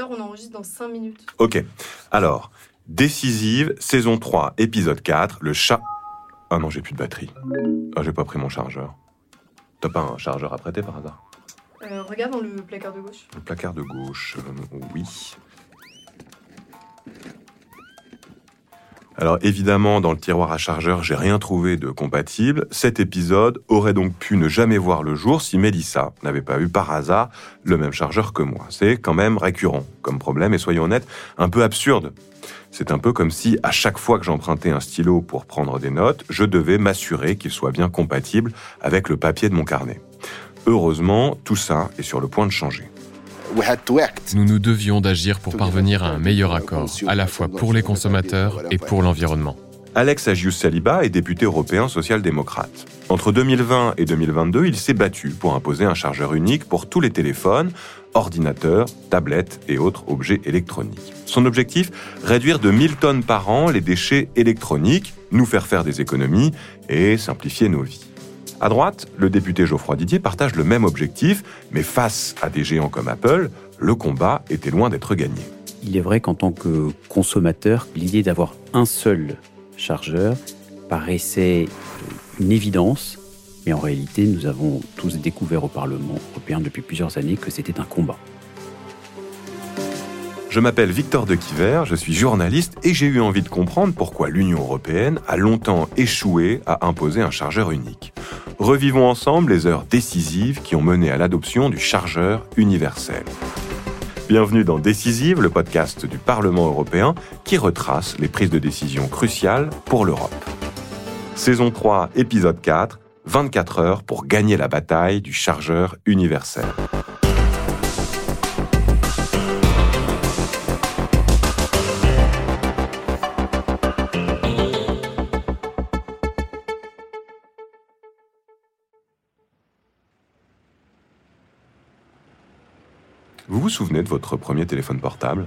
auditeurs, on enregistre dans 5 minutes. Ok. Alors, décisive, saison 3, épisode 4, le chat. Ah non, j'ai plus de batterie. Ah, j'ai pas pris mon chargeur. T'as pas un chargeur à prêter par hasard? Euh, regarde dans le placard de gauche. Le placard de gauche, euh, oui. Alors évidemment, dans le tiroir à chargeur, j'ai rien trouvé de compatible. Cet épisode aurait donc pu ne jamais voir le jour si Mélissa n'avait pas eu par hasard le même chargeur que moi. C'est quand même récurrent comme problème et soyons honnêtes, un peu absurde. C'est un peu comme si à chaque fois que j'empruntais un stylo pour prendre des notes, je devais m'assurer qu'il soit bien compatible avec le papier de mon carnet. Heureusement, tout ça est sur le point de changer. Nous nous devions d'agir pour parvenir à un meilleur accord, à la fois pour les consommateurs et pour l'environnement. Alex Agius Saliba est député européen social-démocrate. Entre 2020 et 2022, il s'est battu pour imposer un chargeur unique pour tous les téléphones, ordinateurs, tablettes et autres objets électroniques. Son objectif Réduire de 1000 tonnes par an les déchets électroniques, nous faire faire des économies et simplifier nos vies. À droite, le député Geoffroy Didier partage le même objectif, mais face à des géants comme Apple, le combat était loin d'être gagné. Il est vrai qu'en tant que consommateur, l'idée d'avoir un seul chargeur paraissait une évidence, mais en réalité, nous avons tous découvert au Parlement européen depuis plusieurs années que c'était un combat. Je m'appelle Victor de Quiver, je suis journaliste et j'ai eu envie de comprendre pourquoi l'Union européenne a longtemps échoué à imposer un chargeur unique. Revivons ensemble les heures décisives qui ont mené à l'adoption du chargeur universel. Bienvenue dans Décisive, le podcast du Parlement européen qui retrace les prises de décision cruciales pour l'Europe. Saison 3, épisode 4, 24 heures pour gagner la bataille du chargeur universel. Vous vous souvenez de votre premier téléphone portable?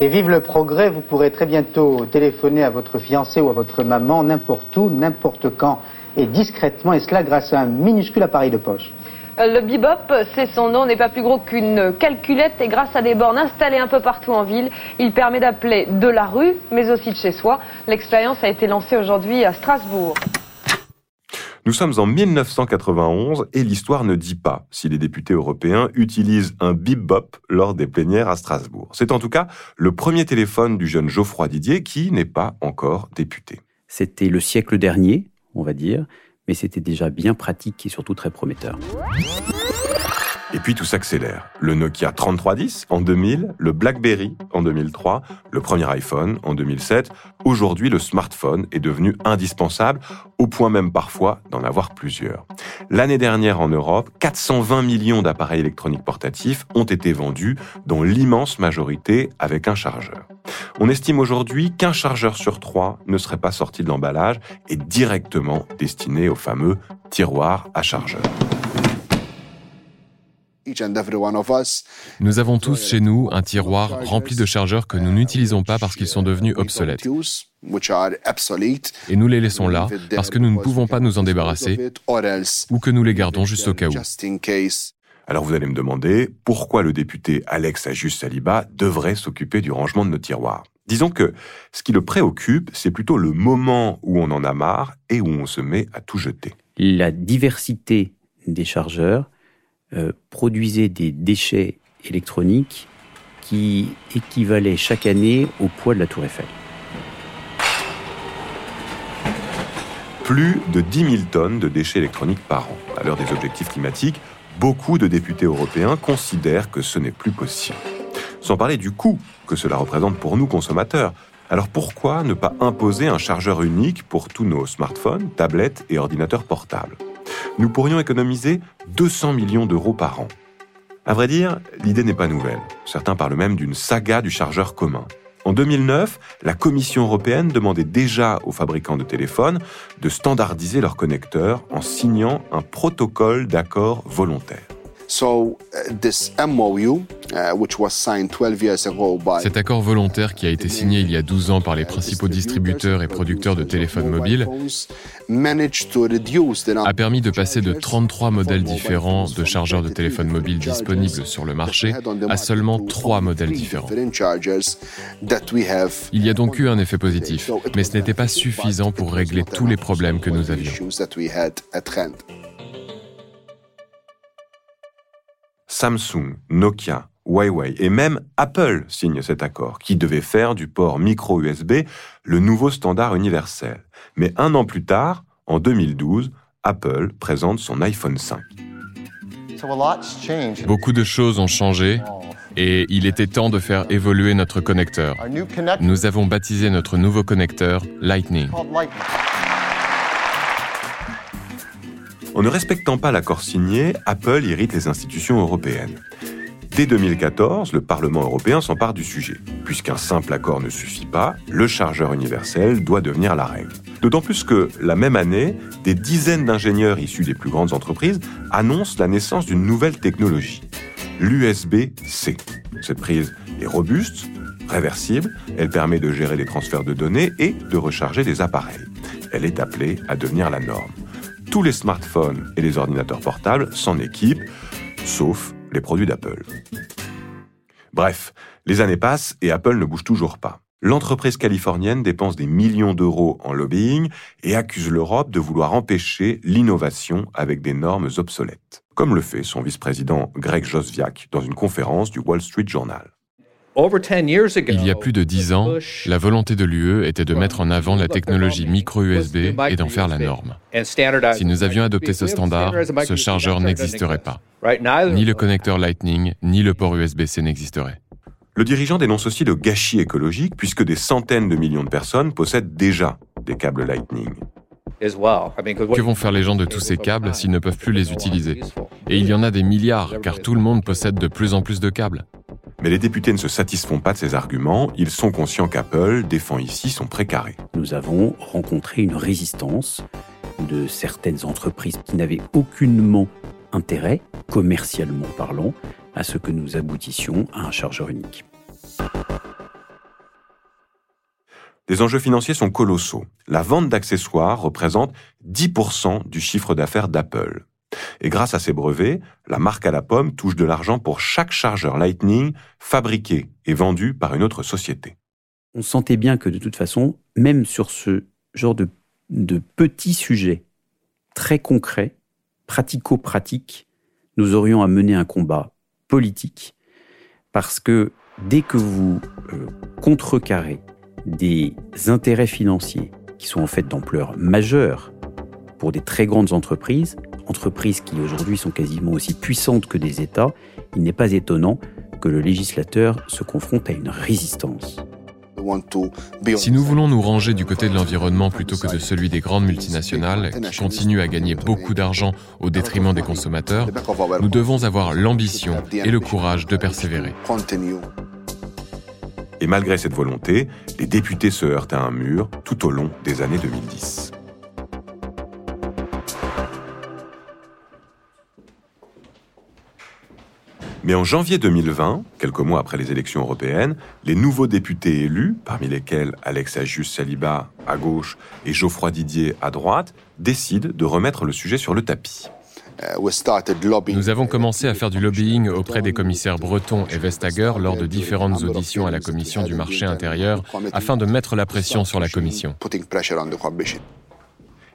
Et vive le progrès, vous pourrez très bientôt téléphoner à votre fiancé ou à votre maman n'importe où, n'importe quand et discrètement, et cela grâce à un minuscule appareil de poche. Euh, Le Bebop, c'est son nom, n'est pas plus gros qu'une calculette et grâce à des bornes installées un peu partout en ville, il permet d'appeler de la rue, mais aussi de chez soi. L'expérience a été lancée aujourd'hui à Strasbourg. Nous sommes en 1991 et l'histoire ne dit pas si les députés européens utilisent un bip-bop lors des plénières à Strasbourg. C'est en tout cas le premier téléphone du jeune Geoffroy Didier qui n'est pas encore député. C'était le siècle dernier, on va dire, mais c'était déjà bien pratique et surtout très prometteur. Et puis tout s'accélère. Le Nokia 3310 en 2000, le BlackBerry en 2003, le premier iPhone en 2007. Aujourd'hui, le smartphone est devenu indispensable, au point même parfois d'en avoir plusieurs. L'année dernière en Europe, 420 millions d'appareils électroniques portatifs ont été vendus, dont l'immense majorité avec un chargeur. On estime aujourd'hui qu'un chargeur sur trois ne serait pas sorti de l'emballage et directement destiné au fameux tiroir à chargeur. Nous avons tous chez nous un tiroir rempli de chargeurs que nous n'utilisons pas parce qu'ils sont devenus obsolètes. Et nous les laissons là parce que nous ne pouvons pas nous en débarrasser ou que nous les gardons juste au cas où. Alors vous allez me demander pourquoi le député Alex Agius Saliba devrait s'occuper du rangement de nos tiroirs? Disons que ce qui le préoccupe, c'est plutôt le moment où on en a marre et où on se met à tout jeter. La diversité des chargeurs euh, produisait des déchets électroniques qui équivalaient chaque année au poids de la tour Eiffel. Plus de 10 000 tonnes de déchets électroniques par an. À l'heure des objectifs climatiques, beaucoup de députés européens considèrent que ce n'est plus possible. Sans parler du coût que cela représente pour nous consommateurs. Alors pourquoi ne pas imposer un chargeur unique pour tous nos smartphones, tablettes et ordinateurs portables? Nous pourrions économiser 200 millions d'euros par an. À vrai dire, l'idée n'est pas nouvelle. Certains parlent même d'une saga du chargeur commun. En 2009, la Commission européenne demandait déjà aux fabricants de téléphones de standardiser leurs connecteurs en signant un protocole d'accord volontaire. Cet accord volontaire qui a été signé il y a 12 ans par les principaux distributeurs et producteurs de téléphones mobiles a permis de passer de 33 modèles différents de chargeurs de téléphone mobile disponibles sur le marché à seulement 3 modèles différents. Il y a donc eu un effet positif, mais ce n'était pas suffisant pour régler tous les problèmes que nous avions. Samsung, Nokia, Huawei et même Apple signent cet accord, qui devait faire du port micro USB le nouveau standard universel. Mais un an plus tard, en 2012, Apple présente son iPhone 5. Beaucoup de choses ont changé et il était temps de faire évoluer notre connecteur. Nous avons baptisé notre nouveau connecteur Lightning. En ne respectant pas l'accord signé, Apple irrite les institutions européennes. Dès 2014, le Parlement européen s'empare du sujet. Puisqu'un simple accord ne suffit pas, le chargeur universel doit devenir la règle. D'autant plus que, la même année, des dizaines d'ingénieurs issus des plus grandes entreprises annoncent la naissance d'une nouvelle technologie, l'USB-C. Cette prise est robuste, réversible, elle permet de gérer les transferts de données et de recharger des appareils. Elle est appelée à devenir la norme. Tous les smartphones et les ordinateurs portables s'en équipent, sauf les produits d'Apple. Bref, les années passent et Apple ne bouge toujours pas. L'entreprise californienne dépense des millions d'euros en lobbying et accuse l'Europe de vouloir empêcher l'innovation avec des normes obsolètes, comme le fait son vice-président Greg Josviak dans une conférence du Wall Street Journal. Il y a plus de dix ans, la volonté de l'UE était de mettre en avant la technologie micro-USB et d'en faire la norme. Si nous avions adopté ce standard, ce chargeur n'existerait pas. Ni le connecteur Lightning, ni le port USB-C n'existeraient. Le dirigeant dénonce aussi le gâchis écologique puisque des centaines de millions de personnes possèdent déjà des câbles Lightning. Que vont faire les gens de tous ces câbles s'ils ne peuvent plus les utiliser? Et il y en a des milliards car tout le monde possède de plus en plus de câbles. Mais les députés ne se satisfont pas de ces arguments. Ils sont conscients qu'Apple défend ici son précaré. Nous avons rencontré une résistance de certaines entreprises qui n'avaient aucunement intérêt, commercialement parlant, à ce que nous aboutissions à un chargeur unique. Les enjeux financiers sont colossaux. La vente d'accessoires représente 10% du chiffre d'affaires d'Apple. Et grâce à ces brevets, la marque à la pomme touche de l'argent pour chaque chargeur Lightning fabriqué et vendu par une autre société. On sentait bien que de toute façon, même sur ce genre de, petits sujets très concrets, pratico-pratiques, nous aurions à mener un combat politique parce que dès que vous euh, contrecarrez des intérêts financiers qui sont en fait d'ampleur majeure pour des très grandes entreprises, entreprises qui aujourd'hui sont quasiment aussi puissantes que des États, il n'est pas étonnant que le législateur se confronte à une résistance. Si nous voulons nous ranger du côté de l'environnement plutôt que de celui des grandes multinationales qui continuent à gagner beaucoup d'argent au détriment des consommateurs, nous devons avoir l'ambition et le courage de persévérer. Et malgré cette volonté, les députés se heurtent à un mur tout au long des années 2010. Mais en janvier 2020, quelques mois après les élections européennes, les nouveaux députés élus, parmi lesquels Alex Agius Saliba à gauche et Geoffroy Didier à droite, décident de remettre le sujet sur le tapis. Nous avons commencé à faire du lobbying auprès des commissaires Breton et Vestager lors de différentes auditions à la Commission du marché intérieur afin de mettre la pression sur la Commission.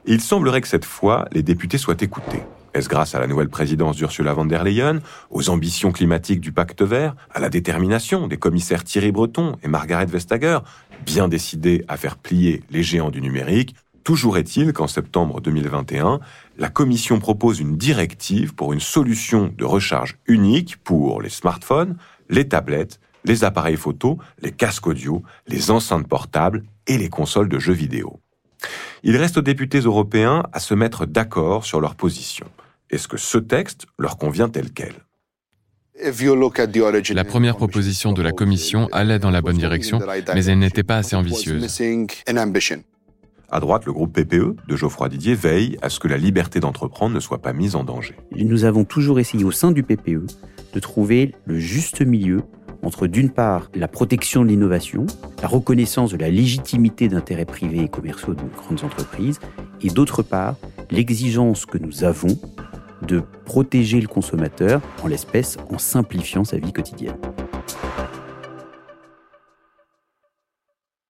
il semblerait que cette fois, les députés soient écoutés. Est-ce grâce à la nouvelle présidence d'Ursula von der Leyen, aux ambitions climatiques du pacte vert, à la détermination des commissaires Thierry Breton et Margaret Vestager, bien décidés à faire plier les géants du numérique Toujours est-il qu'en septembre 2021, la Commission propose une directive pour une solution de recharge unique pour les smartphones, les tablettes, les appareils photo, les casques audio, les enceintes portables et les consoles de jeux vidéo. Il reste aux députés européens à se mettre d'accord sur leur position. Est-ce que ce texte leur convient tel quel? La première proposition de la Commission allait dans la bonne direction, mais elle n'était pas assez ambitieuse. À droite, le groupe PPE de Geoffroy Didier veille à ce que la liberté d'entreprendre ne soit pas mise en danger. Nous avons toujours essayé au sein du PPE de trouver le juste milieu entre d'une part la protection de l'innovation, la reconnaissance de la légitimité d'intérêts privés et commerciaux de grandes entreprises, et d'autre part l'exigence que nous avons de protéger le consommateur, en l'espèce en simplifiant sa vie quotidienne.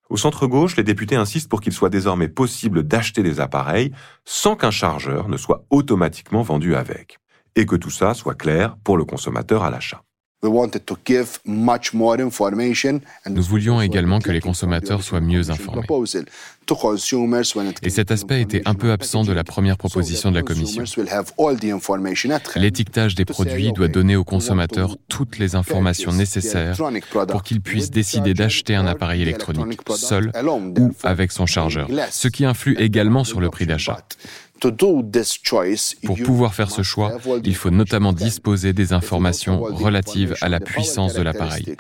Au centre-gauche, les députés insistent pour qu'il soit désormais possible d'acheter des appareils sans qu'un chargeur ne soit automatiquement vendu avec, et que tout ça soit clair pour le consommateur à l'achat. Nous voulions également que les consommateurs soient mieux informés. Et cet aspect était un peu absent de la première proposition de la Commission. L'étiquetage des produits doit donner aux consommateurs toutes les informations nécessaires pour qu'ils puissent décider d'acheter un appareil électronique seul ou avec son chargeur, ce qui influe également sur le prix d'achat. Pour pouvoir faire ce choix, il faut notamment disposer des informations relatives à la puissance de l'appareil.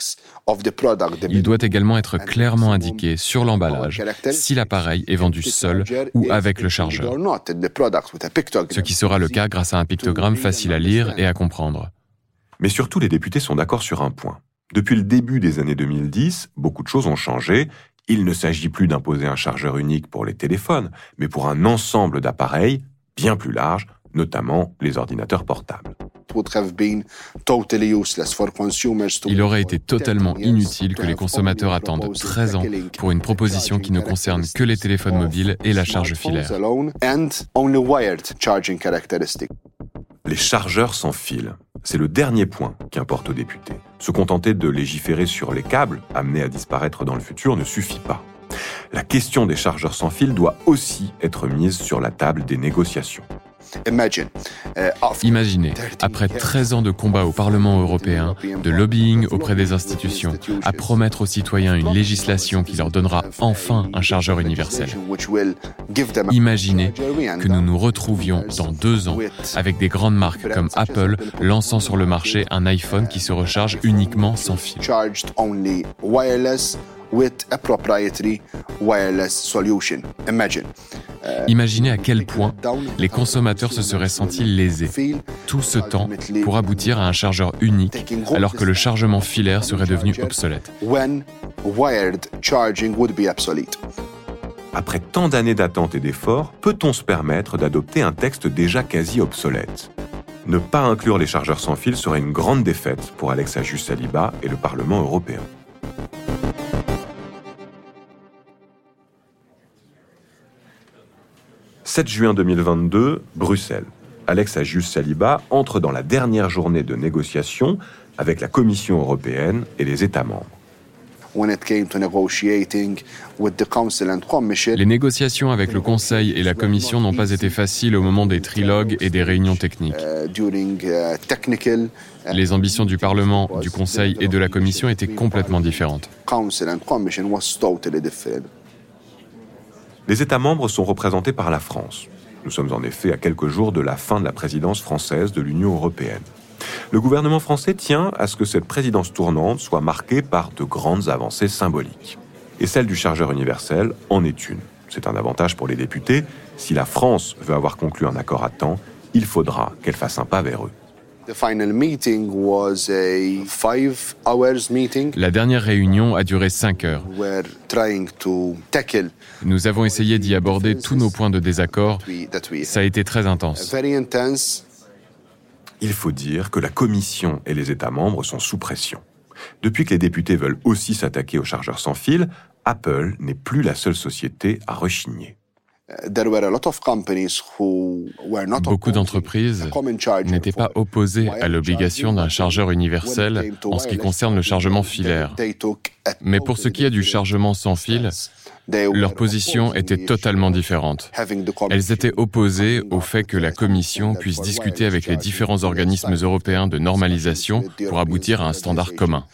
Il doit également être clairement indiqué sur l'emballage si l'appareil est vendu seul ou avec le chargeur, ce qui sera le cas grâce à un pictogramme facile à lire et à comprendre. Mais surtout, les députés sont d'accord sur un point. Depuis le début des années 2010, beaucoup de choses ont changé il ne s'agit plus d'imposer un chargeur unique pour les téléphones, mais pour un ensemble d'appareils bien plus large, notamment les ordinateurs portables. Il aurait été totalement inutile que les consommateurs attendent 13 ans pour une proposition qui ne concerne que les téléphones mobiles et la charge filaire. Les chargeurs sans fil. C'est le dernier point qui importe aux députés. Se contenter de légiférer sur les câbles, amenés à disparaître dans le futur, ne suffit pas. La question des chargeurs sans fil doit aussi être mise sur la table des négociations. Uh, Imaginez, après 13 ans de combat au Parlement européen, de lobbying auprès des institutions, à promettre aux citoyens une législation qui leur donnera enfin un chargeur universel. Imaginez que nous nous retrouvions dans deux ans avec des grandes marques comme Apple lançant sur le marché un iPhone qui se recharge uniquement sans fil. Euh, Imaginez à quel point les consommateurs se seraient sentis lésés. Tout ce temps pour aboutir à un chargeur unique alors que le chargement filaire serait devenu obsolète. Après tant d'années d'attente et d'efforts, peut-on se permettre d'adopter un texte déjà quasi obsolète? Ne pas inclure les chargeurs sans fil serait une grande défaite pour Alex Ajus Saliba et le Parlement européen. 7 juin 2022, Bruxelles. Alex Agius Saliba entre dans la dernière journée de négociation avec la Commission européenne et les États membres. Les négociations avec le Conseil et la Commission n'ont pas été faciles au moment des trilogues et des réunions techniques. Uh, uh, Les ambitions du Parlement, du Conseil et de la Commission étaient complètement différentes. Les États membres sont représentés par la France. Nous sommes en effet à quelques jours de la fin de la présidence française de l'Union européenne. Le gouvernement français tient à ce que cette présidence tournante soit marquée par de grandes avancées symboliques. Et celle du chargeur universel en est une. C'est un avantage pour les députés. Si la France veut avoir conclu un accord à temps, il faudra qu'elle fasse un pas vers eux. La dernière réunion a duré cinq heures. Nous avons essayé d'y aborder tous nos points de désaccord. Ça a été très intense. Il faut dire que la Commission et les États membres sont sous pression. Depuis que les députés veulent aussi s'attaquer aux chargeurs sans fil, Apple n'est plus la seule société à rechigner. Beaucoup d'entreprises n'étaient pas opposées à l'obligation d'un chargeur universel en ce qui concerne le chargement filaire. Mais pour ce qui est du chargement sans fil, leur position était totalement différente. Elles étaient opposées au fait que la Commission puisse discuter avec les différents organismes européens de normalisation pour aboutir à un standard commun.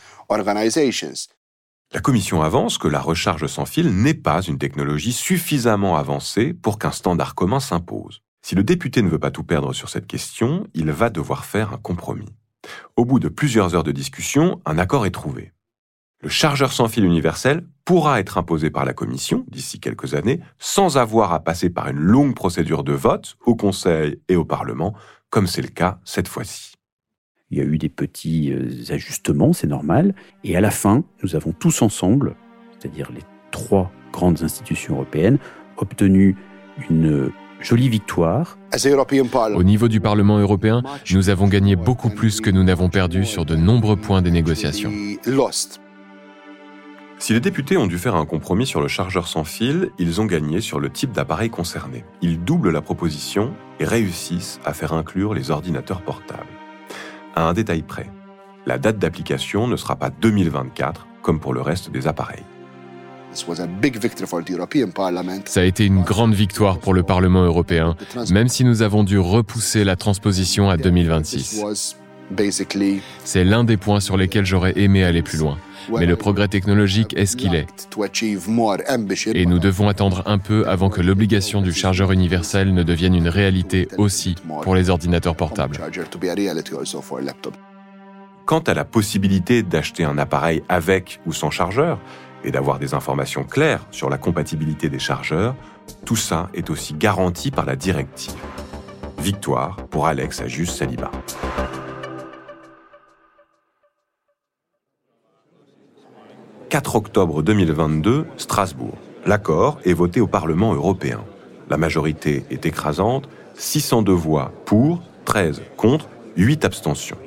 La Commission avance que la recharge sans fil n'est pas une technologie suffisamment avancée pour qu'un standard commun s'impose. Si le député ne veut pas tout perdre sur cette question, il va devoir faire un compromis. Au bout de plusieurs heures de discussion, un accord est trouvé. Le chargeur sans fil universel pourra être imposé par la Commission d'ici quelques années sans avoir à passer par une longue procédure de vote au Conseil et au Parlement, comme c'est le cas cette fois-ci. Il y a eu des petits ajustements, c'est normal. Et à la fin, nous avons tous ensemble, c'est-à-dire les trois grandes institutions européennes, obtenu une jolie victoire. Au niveau du Parlement européen, nous avons gagné beaucoup plus que nous n'avons perdu sur de nombreux points des négociations. Si les députés ont dû faire un compromis sur le chargeur sans fil, ils ont gagné sur le type d'appareil concerné. Ils doublent la proposition et réussissent à faire inclure les ordinateurs portables. À un détail près, la date d'application ne sera pas 2024 comme pour le reste des appareils. Ça a été une grande victoire pour le Parlement européen, même si nous avons dû repousser la transposition à 2026. C'est l'un des points sur lesquels j'aurais aimé aller plus loin. Mais le progrès technologique est ce qu'il est. Et nous devons attendre un peu avant que l'obligation du chargeur universel ne devienne une réalité aussi pour les ordinateurs portables. Quant à la possibilité d'acheter un appareil avec ou sans chargeur, et d'avoir des informations claires sur la compatibilité des chargeurs, tout ça est aussi garanti par la directive. Victoire pour Alex Ajus Saliba. 4 octobre 2022, Strasbourg. L'accord est voté au Parlement européen. La majorité est écrasante, 602 voix pour, 13 contre, 8 abstentions.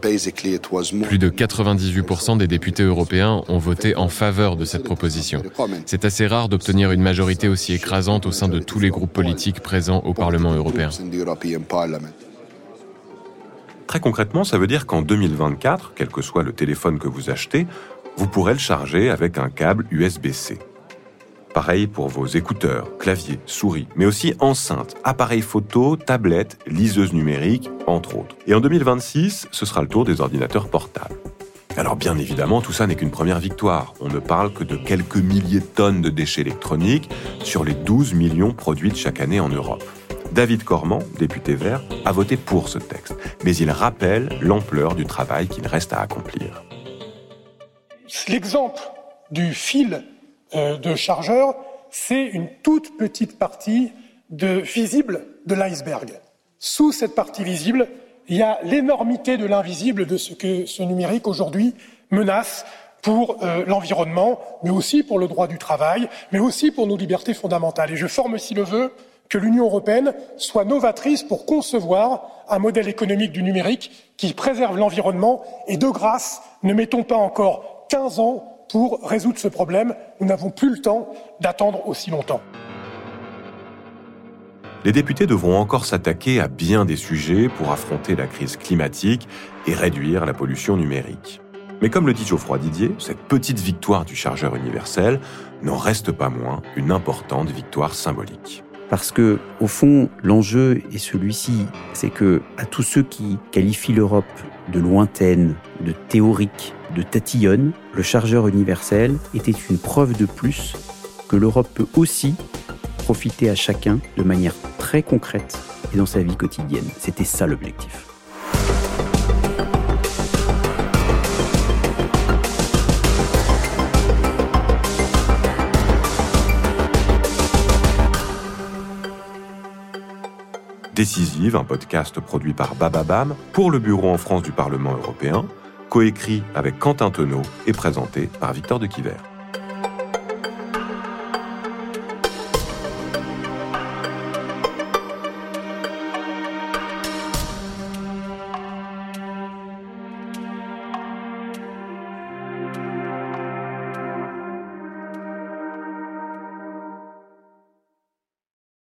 Plus de 98% des députés européens ont voté en faveur de cette proposition. C'est assez rare d'obtenir une majorité aussi écrasante au sein de tous les groupes politiques présents au Parlement européen. Très concrètement, ça veut dire qu'en 2024, quel que soit le téléphone que vous achetez, vous pourrez le charger avec un câble USB-C. Pareil pour vos écouteurs, claviers, souris, mais aussi enceintes, appareils photo, tablettes, liseuses numériques, entre autres. Et en 2026, ce sera le tour des ordinateurs portables. Alors bien évidemment, tout ça n'est qu'une première victoire. On ne parle que de quelques milliers de tonnes de déchets électroniques sur les 12 millions produites chaque année en Europe. David Cormand, député vert, a voté pour ce texte, mais il rappelle l'ampleur du travail qu'il reste à accomplir. L'exemple du fil euh, de chargeurs, c'est une toute petite partie visible de l'iceberg. Sous cette partie visible, il y a l'énormité de l'invisible de ce que ce numérique aujourd'hui menace pour euh, l'environnement, mais aussi pour le droit du travail, mais aussi pour nos libertés fondamentales. Et je forme aussi le vœu que l'Union européenne soit novatrice pour concevoir un modèle économique du numérique qui préserve l'environnement et de grâce, ne mettons pas encore 15 ans pour résoudre ce problème. Nous n'avons plus le temps d'attendre aussi longtemps. Les députés devront encore s'attaquer à bien des sujets pour affronter la crise climatique et réduire la pollution numérique. Mais comme le dit Geoffroy Didier, cette petite victoire du chargeur universel n'en reste pas moins une importante victoire symbolique. Parce que, au fond, l'enjeu est celui-ci, c'est que à tous ceux qui qualifient l'Europe de lointaine, de théorique, de tatillonne, le chargeur universel était une preuve de plus que l'Europe peut aussi profiter à chacun de manière très concrète et dans sa vie quotidienne. C'était ça l'objectif. Décisive, un podcast produit par Bababam pour le bureau en France du Parlement européen, coécrit avec Quentin Tenot et présenté par Victor de Quiver.